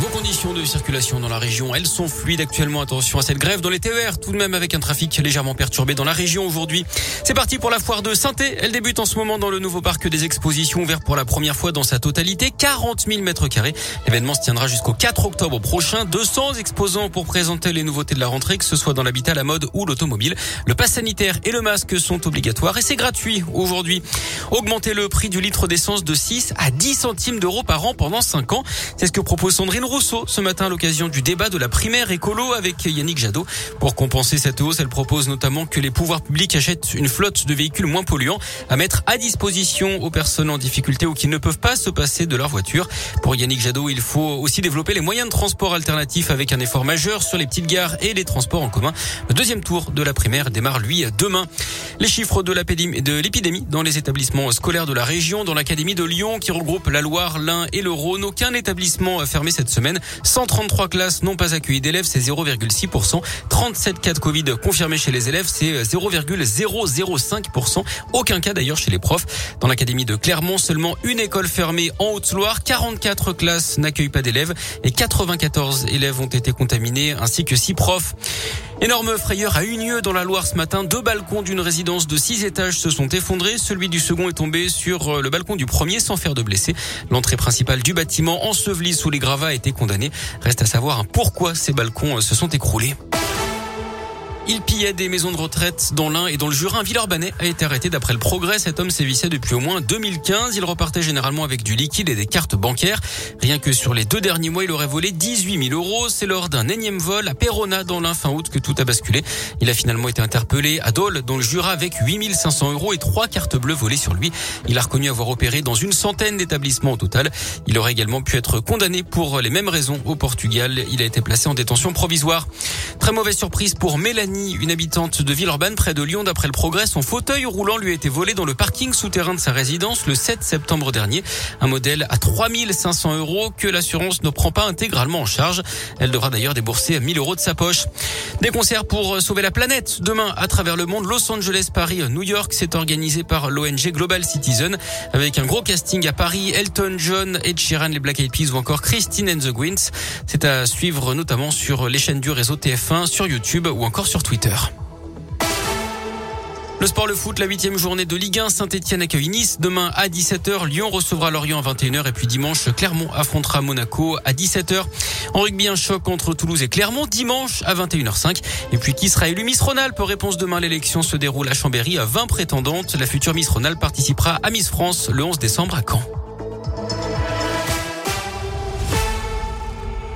Vos conditions de circulation dans la région, elles sont fluides actuellement. Attention à cette grève dans les TER, tout de même avec un trafic légèrement perturbé dans la région aujourd'hui. C'est parti pour la foire de saint Elle débute en ce moment dans le nouveau parc des expositions ouvert pour la première fois dans sa totalité. 40 000 mètres carrés. L'événement se tiendra jusqu'au 4 octobre prochain. 200 exposants pour présenter les nouveautés de la rentrée, que ce soit dans l'habitat, la mode ou l'automobile. Le pass sanitaire et le masque sont obligatoires et c'est gratuit aujourd'hui. Augmenter le prix du litre d'essence de 6 à 10 centimes d'euros par an pendant 5 ans. C'est ce que propose Sandrine Rousseau ce matin à l'occasion du débat de la primaire écolo avec Yannick Jadot. Pour compenser cette hausse, elle propose notamment que les pouvoirs publics achètent une flotte de véhicules moins polluants à mettre à disposition aux personnes en difficulté ou qui ne peuvent pas se passer de leur voiture. Pour Yannick Jadot, il faut aussi développer les moyens de transport alternatifs avec un effort majeur sur les petites gares et les transports en commun. Le deuxième tour de la primaire démarre lui demain. Les chiffres de l'épidémie dans les établissements scolaires de la région, dans l'académie de Lyon qui regroupe la Loire, l'Ain et le Rhône, aucun établissement fermé cette semaine. 133 classes n'ont pas accueilli d'élèves, c'est 0,6%. 37 cas de Covid confirmés chez les élèves, c'est 0,005%. Aucun cas d'ailleurs chez les profs. Dans l'académie de Clermont, seulement une école fermée en Haute-Loire. 44 classes n'accueillent pas d'élèves et 94 élèves ont été contaminés ainsi que 6 profs. Énorme frayeur à Unieux dans la Loire ce matin. Deux balcons d'une résidence de six étages se sont effondrés. Celui du second est tombé sur euh, le balcon du premier sans faire de blessés. L'entrée principale du bâtiment ensevelie sous les gravats a été condamnée. Reste à savoir pourquoi ces balcons euh, se sont écroulés. Il pillait des maisons de retraite dans l'Ain et dans le Jura. Villeurbanais a été arrêté d'après le progrès. Cet homme sévissait depuis au moins 2015. Il repartait généralement avec du liquide et des cartes bancaires. Rien que sur les deux derniers mois, il aurait volé 18 000 euros. C'est lors d'un énième vol à Perona dans l'Ain fin août que tout a basculé. Il a finalement été interpellé à Dole dans le Jura avec 8 500 euros et trois cartes bleues volées sur lui. Il a reconnu avoir opéré dans une centaine d'établissements au total. Il aurait également pu être condamné pour les mêmes raisons au Portugal. Il a été placé en détention provisoire. Très mauvaise surprise pour Mélanie une habitante de Villeurbanne près de Lyon. D'après le progrès, son fauteuil roulant lui a été volé dans le parking souterrain de sa résidence le 7 septembre dernier. Un modèle à 3500 euros que l'assurance ne prend pas intégralement en charge. Elle devra d'ailleurs débourser 1000 euros de sa poche. Des concerts pour sauver la planète. Demain, à travers le monde, Los Angeles, Paris, New York, c'est organisé par l'ONG Global Citizen avec un gros casting à Paris. Elton John, Ed Sheeran, les Black Eyed Peas ou encore Christine and the Gwynns. C'est à suivre notamment sur les chaînes du réseau TF1, sur YouTube ou encore sur Le sport, le foot, la huitième journée de Ligue 1. Saint-Etienne accueille Nice. Demain à 17h. Lyon recevra Lorient à 21h. Et puis dimanche, Clermont affrontera Monaco à 17h. En rugby, un choc entre Toulouse et Clermont. Dimanche à 21h05. Et puis qui sera élu Miss Rhône-Alpes? Réponse demain. L'élection se déroule à Chambéry à 20 prétendantes. La future Miss Rhône-Alpes participera à Miss France le 11 décembre à Caen.